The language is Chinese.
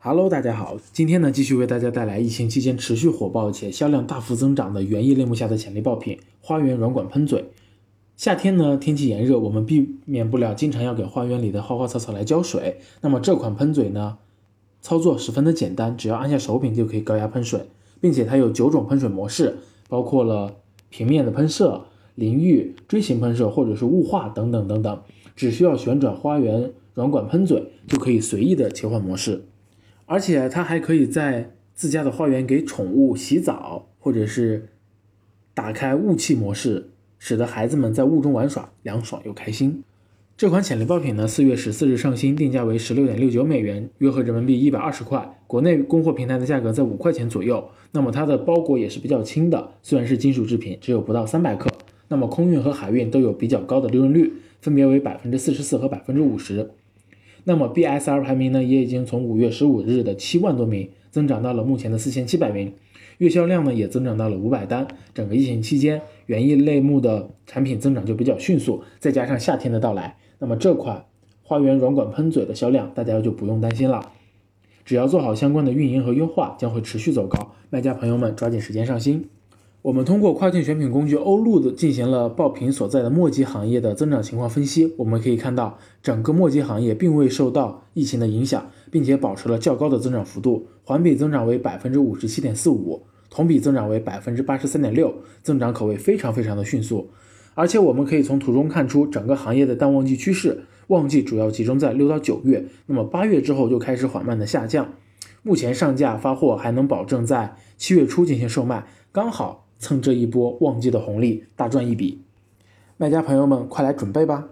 Hello，大家好，今天呢继续为大家带来疫情期间持续火爆且销量大幅增长的园艺类目下的潜力爆品——花园软管喷嘴。夏天呢天气炎热，我们避免不了经常要给花园里的花花草草来浇水。那么这款喷嘴呢，操作十分的简单，只要按下手柄就可以高压喷水，并且它有九种喷水模式，包括了平面的喷射、淋浴、锥形喷射或者是雾化等等等等。只需要旋转花园软管喷嘴，就可以随意的切换模式。而且它还可以在自家的花园给宠物洗澡，或者是打开雾气模式，使得孩子们在雾中玩耍凉爽又开心。这款潜力爆品呢，四月十四日上新，定价为十六点六九美元，约合人民币一百二十块。国内供货平台的价格在五块钱左右。那么它的包裹也是比较轻的，虽然是金属制品，只有不到三百克。那么空运和海运都有比较高的利润率，分别为百分之四十四和百分之五十。那么 BSR 排名呢，也已经从五月十五日的七万多名增长到了目前的四千七百名，月销量呢也增长到了五百单。整个疫情期间，园艺类目的产品增长就比较迅速，再加上夏天的到来，那么这款花园软管喷嘴的销量大家就不用担心了。只要做好相关的运营和优化，将会持续走高。卖家朋友们抓紧时间上新。我们通过跨境选品工具欧路的进行了爆品所在的墨迹行业的增长情况分析。我们可以看到，整个墨迹行业并未受到疫情的影响，并且保持了较高的增长幅度，环比增长为百分之五十七点四五，同比增长为百分之八十三点六，增长可谓非常非常的迅速。而且我们可以从图中看出整个行业的淡旺季趋势，旺季主要集中在六到九月，那么八月之后就开始缓慢的下降。目前上架发货还能保证在七月初进行售卖，刚好。蹭这一波旺季的红利，大赚一笔！卖家朋友们，快来准备吧！